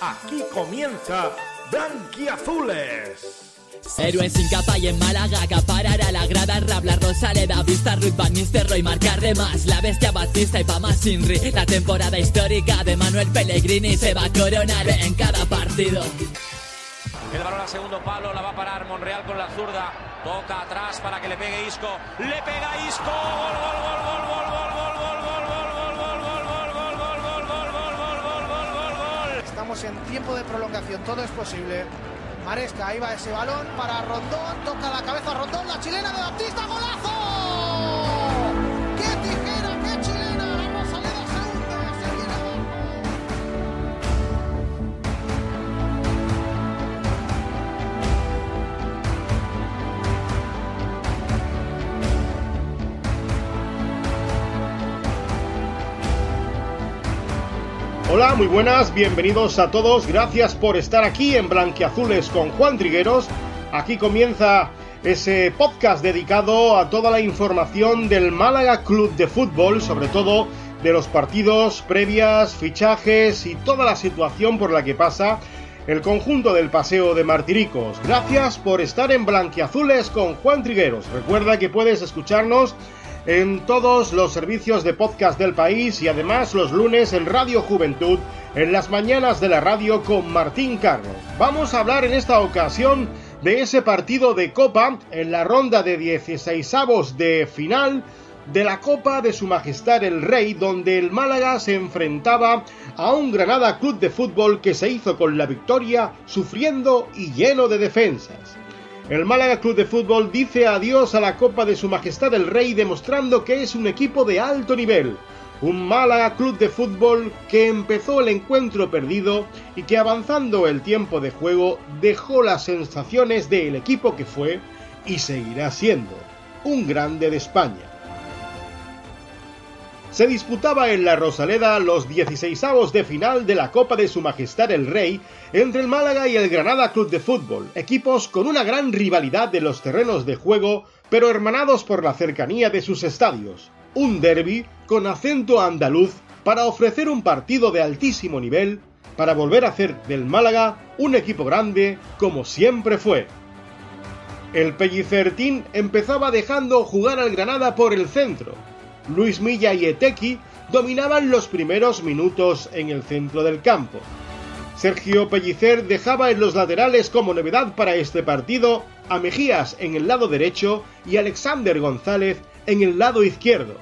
Aquí comienza Blanquiazules. Héroes sin capa y en Málaga Rabla, Rosaleda, Vista, Ruth Van Nistelrooy, Marcar más La Bestia, Batista y Pama Sinri La temporada histórica de Manuel Pellegrini Se va a coronar en cada partido el balón al segundo palo, la va a parar Monreal con la zurda. Toca atrás para que le pegue Isco. Le pega Isco. Gol, gol, gol, gol, gol, gol, gol, gol, gol, Estamos en tiempo de prolongación, todo es posible. Maresca, ahí va ese balón para Rondón, toca la cabeza Rondón, la chilena de Baptista, golazo. Hola, muy buenas, bienvenidos a todos, gracias por estar aquí en Blanquiazules con Juan Trigueros. Aquí comienza ese podcast dedicado a toda la información del Málaga Club de Fútbol, sobre todo de los partidos, previas, fichajes y toda la situación por la que pasa el conjunto del Paseo de Martiricos. Gracias por estar en Blanquiazules con Juan Trigueros. Recuerda que puedes escucharnos en todos los servicios de podcast del país y además los lunes en Radio Juventud, en las mañanas de la radio con Martín Carro. Vamos a hablar en esta ocasión de ese partido de Copa en la ronda de 16 avos de final de la Copa de Su Majestad el Rey, donde el Málaga se enfrentaba a un Granada Club de Fútbol que se hizo con la victoria sufriendo y lleno de defensas. El Málaga Club de Fútbol dice adiós a la Copa de Su Majestad el Rey demostrando que es un equipo de alto nivel. Un Málaga Club de Fútbol que empezó el encuentro perdido y que avanzando el tiempo de juego dejó las sensaciones del equipo que fue y seguirá siendo un grande de España se disputaba en la Rosaleda los 16avos de final de la Copa de Su Majestad el Rey entre el Málaga y el Granada Club de Fútbol, equipos con una gran rivalidad de los terrenos de juego, pero hermanados por la cercanía de sus estadios. Un derby con acento andaluz para ofrecer un partido de altísimo nivel, para volver a hacer del Málaga un equipo grande como siempre fue. El Pellicertín empezaba dejando jugar al Granada por el centro, Luis Milla y Etequi dominaban los primeros minutos en el centro del campo. Sergio Pellicer dejaba en los laterales como novedad para este partido a Mejías en el lado derecho y Alexander González en el lado izquierdo.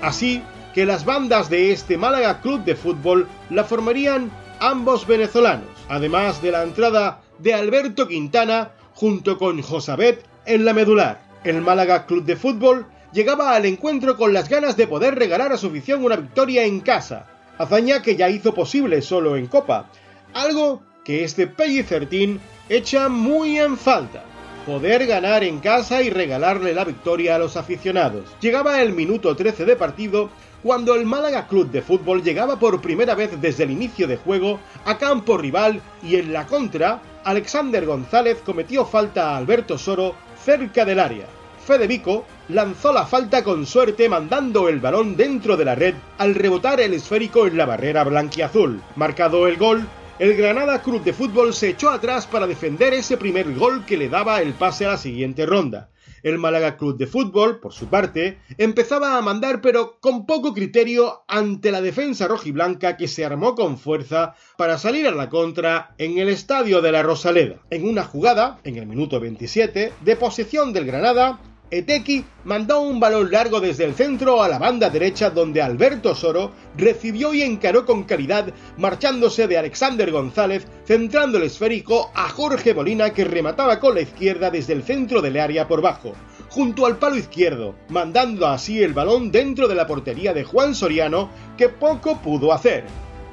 Así que las bandas de este Málaga Club de Fútbol la formarían ambos venezolanos, además de la entrada de Alberto Quintana junto con Josabet en la medular. El Málaga Club de Fútbol llegaba al encuentro con las ganas de poder regalar a su afición una victoria en casa, hazaña que ya hizo posible solo en Copa, algo que este Pellicertín echa muy en falta. Poder ganar en casa y regalarle la victoria a los aficionados. Llegaba el minuto 13 de partido cuando el Málaga Club de Fútbol llegaba por primera vez desde el inicio de juego a campo rival y en la contra, Alexander González cometió falta a Alberto Soro cerca del área. Federico lanzó la falta con suerte mandando el balón dentro de la red al rebotar el esférico en la barrera blanquiazul. Marcado el gol, el Granada Club de Fútbol se echó atrás para defender ese primer gol que le daba el pase a la siguiente ronda. El Málaga Club de Fútbol, por su parte, empezaba a mandar pero con poco criterio ante la defensa rojiblanca que se armó con fuerza para salir a la contra en el estadio de la Rosaleda. En una jugada, en el minuto 27, de posesión del Granada, Eteki mandó un balón largo desde el centro a la banda derecha donde Alberto Soro recibió y encaró con calidad marchándose de Alexander González centrando el esférico a Jorge Molina que remataba con la izquierda desde el centro del área por bajo, junto al palo izquierdo, mandando así el balón dentro de la portería de Juan Soriano que poco pudo hacer.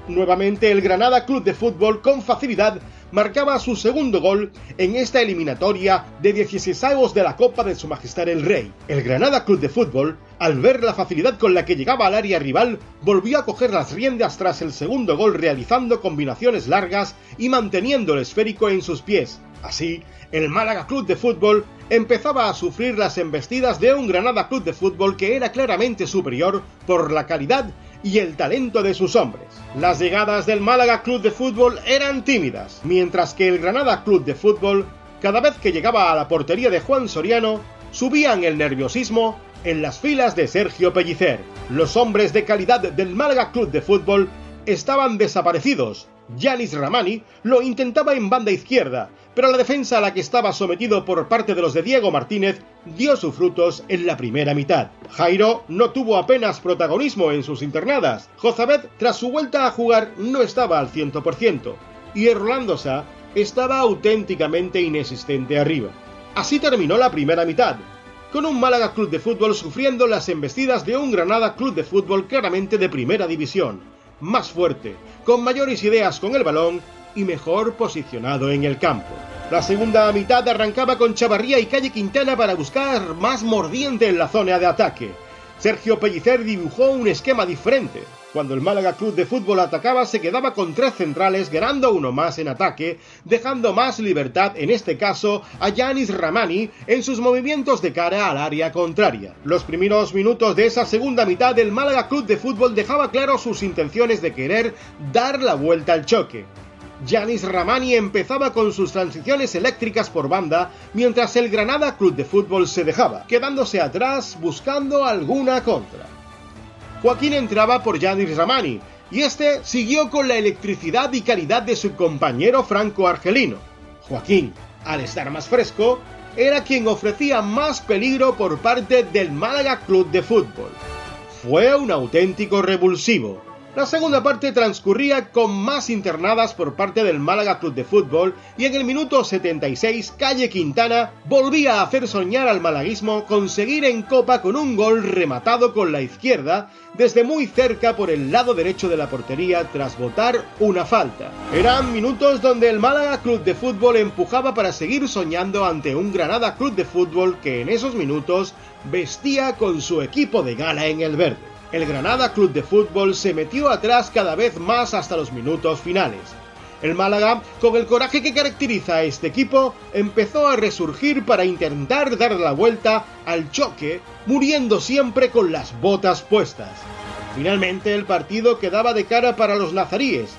Nuevamente el Granada Club de Fútbol con facilidad marcaba su segundo gol en esta eliminatoria de 16 de la Copa de Su Majestad el Rey. El Granada Club de Fútbol, al ver la facilidad con la que llegaba al área rival, volvió a coger las riendas tras el segundo gol realizando combinaciones largas y manteniendo el esférico en sus pies. Así, el Málaga Club de Fútbol empezaba a sufrir las embestidas de un Granada Club de Fútbol que era claramente superior por la calidad y el talento de sus hombres. Las llegadas del Málaga Club de Fútbol eran tímidas, mientras que el Granada Club de Fútbol, cada vez que llegaba a la portería de Juan Soriano, subían el nerviosismo en las filas de Sergio Pellicer. Los hombres de calidad del Málaga Club de Fútbol estaban desaparecidos. Yanis Ramani lo intentaba en banda izquierda, pero la defensa a la que estaba sometido por parte de los de Diego Martínez dio sus frutos en la primera mitad. Jairo no tuvo apenas protagonismo en sus internadas. Jozabet, tras su vuelta a jugar, no estaba al 100%, y Orlando Sá estaba auténticamente inexistente arriba. Así terminó la primera mitad, con un Málaga Club de Fútbol sufriendo las embestidas de un Granada Club de Fútbol claramente de primera división, más fuerte, con mayores ideas con el balón y mejor posicionado en el campo. La segunda mitad arrancaba con Chavarría y Calle Quintana para buscar más mordiente en la zona de ataque. Sergio Pellicer dibujó un esquema diferente. Cuando el Málaga Club de Fútbol atacaba se quedaba con tres centrales, ganando uno más en ataque, dejando más libertad, en este caso, a Yanis Ramani en sus movimientos de cara al área contraria. Los primeros minutos de esa segunda mitad el Málaga Club de Fútbol dejaba claro sus intenciones de querer dar la vuelta al choque. Yanis Ramani empezaba con sus transiciones eléctricas por banda, mientras el Granada Club de Fútbol se dejaba, quedándose atrás buscando alguna contra. Joaquín entraba por Yanis Ramani, y este siguió con la electricidad y calidad de su compañero franco-argelino. Joaquín, al estar más fresco, era quien ofrecía más peligro por parte del Málaga Club de Fútbol. Fue un auténtico revulsivo, la segunda parte transcurría con más internadas por parte del Málaga Club de Fútbol y en el minuto 76 Calle Quintana volvía a hacer soñar al malaguismo conseguir en Copa con un gol rematado con la izquierda desde muy cerca por el lado derecho de la portería tras botar una falta. Eran minutos donde el Málaga Club de Fútbol empujaba para seguir soñando ante un Granada Club de Fútbol que en esos minutos vestía con su equipo de gala en el verde el Granada Club de Fútbol se metió atrás cada vez más hasta los minutos finales. El Málaga, con el coraje que caracteriza a este equipo, empezó a resurgir para intentar dar la vuelta al choque, muriendo siempre con las botas puestas. Finalmente el partido quedaba de cara para los nazaríes.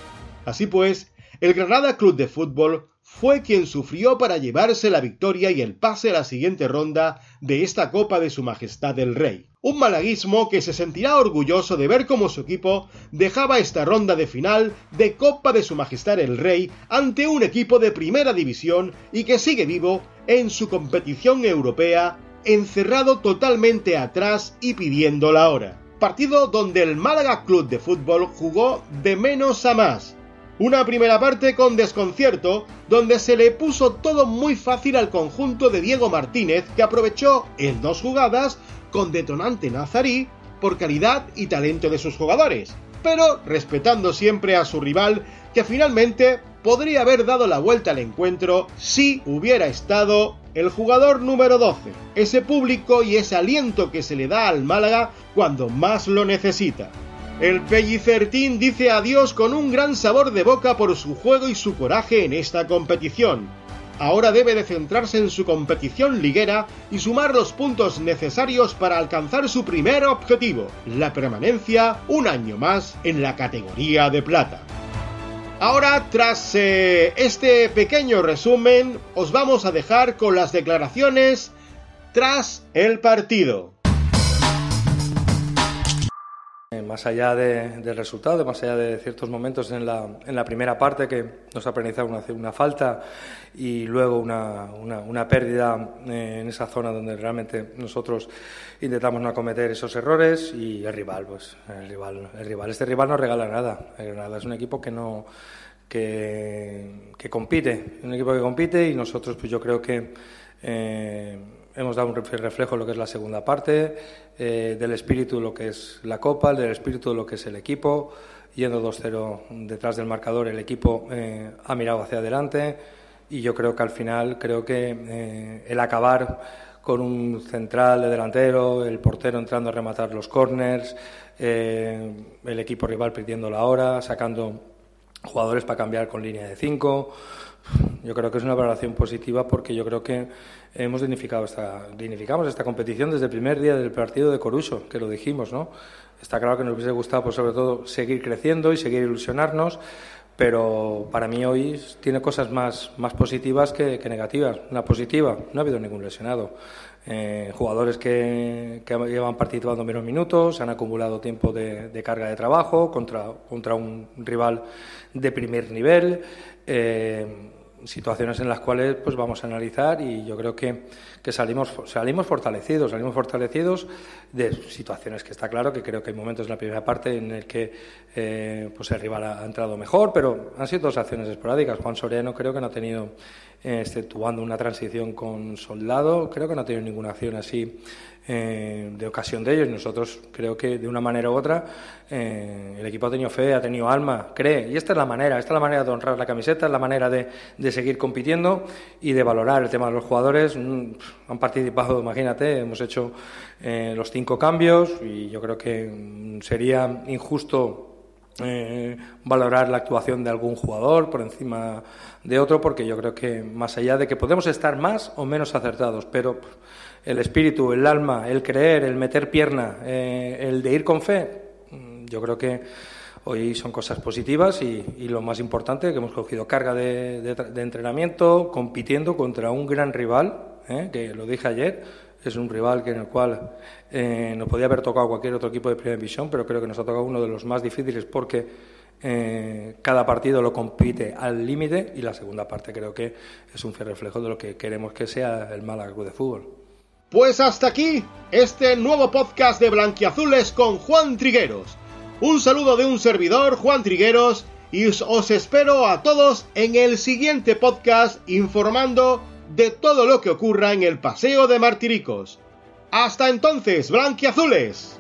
Así pues, el Granada Club de Fútbol fue quien sufrió para llevarse la victoria y el pase a la siguiente ronda de esta Copa de Su Majestad el Rey. Un malaguismo que se sentirá orgulloso de ver cómo su equipo dejaba esta ronda de final de Copa de Su Majestad el Rey ante un equipo de primera división y que sigue vivo en su competición europea, encerrado totalmente atrás y pidiendo la hora. Partido donde el Málaga Club de Fútbol jugó de menos a más, una primera parte con desconcierto, donde se le puso todo muy fácil al conjunto de Diego Martínez, que aprovechó en dos jugadas con detonante nazarí por calidad y talento de sus jugadores, pero respetando siempre a su rival, que finalmente podría haber dado la vuelta al encuentro si hubiera estado el jugador número 12, ese público y ese aliento que se le da al Málaga cuando más lo necesita. El Pellicertín dice adiós con un gran sabor de boca por su juego y su coraje en esta competición. Ahora debe de centrarse en su competición liguera y sumar los puntos necesarios para alcanzar su primer objetivo, la permanencia un año más en la categoría de plata. Ahora, tras eh, este pequeño resumen, os vamos a dejar con las declaraciones tras el partido. Más allá del resultado, más allá de ciertos momentos en la, en la primera parte que nos ha penalizado una, una falta y luego una, una, pérdida eh, en esa zona donde realmente nosotros intentamos no cometer esos errores y el rival, pues el rival, el rival, este rival no regala nada, nada es un equipo que no que, que compite, un equipo que compite y nosotros pues yo creo que eh, hemos dado un reflejo de lo que es la segunda parte, eh, del espíritu lo que es la Copa, del espíritu lo que es el equipo. Yendo 2-0 detrás del marcador, el equipo eh, ha mirado hacia adelante. Y yo creo que al final, creo que eh, el acabar con un central de delantero, el portero entrando a rematar los corners, el equipo rival perdiendo la hora, sacando jugadores para cambiar con línea de 5 yo creo que es una valoración positiva porque yo creo que hemos dignificado esta, dignificamos esta competición desde el primer día del partido de Coruso, que lo dijimos, ¿no? Está claro que nos hubiese gustado, pues, sobre todo, seguir creciendo y seguir ilusionarnos, pero para mí hoy tiene cosas más, más positivas que, negativas. Una positiva, no ha habido ningún lesionado. Eh, jugadores que, llevan participando menos minutos, han acumulado tiempo de, de, carga de trabajo contra, contra un rival de primer nivel. Eh, situaciones en las cuales pues vamos a analizar y yo creo que, que, salimos salimos fortalecidos salimos fortalecidos de situaciones que está claro que creo que hay momentos en la primera parte en el que eh, pues el rival ha, entrado mejor pero han sido dos acciones esporádicas. Juan Soriano creo que no ha tenido exceptuando una transición con Soldado creo que no ha tenido ninguna acción así eh, de ocasión de ellos. Nosotros creo que de una manera u otra eh, el equipo ha tenido fe, ha tenido alma, cree. Y esta es la manera, esta es la manera de honrar la camiseta, es la manera de, de seguir compitiendo y de valorar el tema de los jugadores. Mm, han participado, imagínate, hemos hecho eh, los cinco cambios y yo creo que mm, sería injusto valorar la actuación de algún jugador por encima de otro, porque yo creo que más allá de que podemos estar más o menos acertados, pero el espíritu, el alma, el creer, el meter pierna, eh, el de ir con fe, mm, yo creo que hoy son cosas positivas y, lo más importante, que hemos cogido carga de, entrenamiento, compitiendo contra un gran rival, eh, que lo dije ayer, es un rival que en el cual eh, nos podía haber tocado cualquier otro equipo de primera división, pero creo que nos ha tocado uno de los más difíciles porque cada partido lo compite al límite y la segunda parte creo que es un fiel reflejo de lo que queremos que sea el Málaga Club de Fútbol. Pues hasta aquí este nuevo podcast de Blanquiazules con Juan Trigueros. Un saludo de un servidor, Juan Trigueros, y os espero a todos en el siguiente podcast informando de todo lo que ocurra en el Paseo de Martiricos. Hasta entonces, Blanquiazules.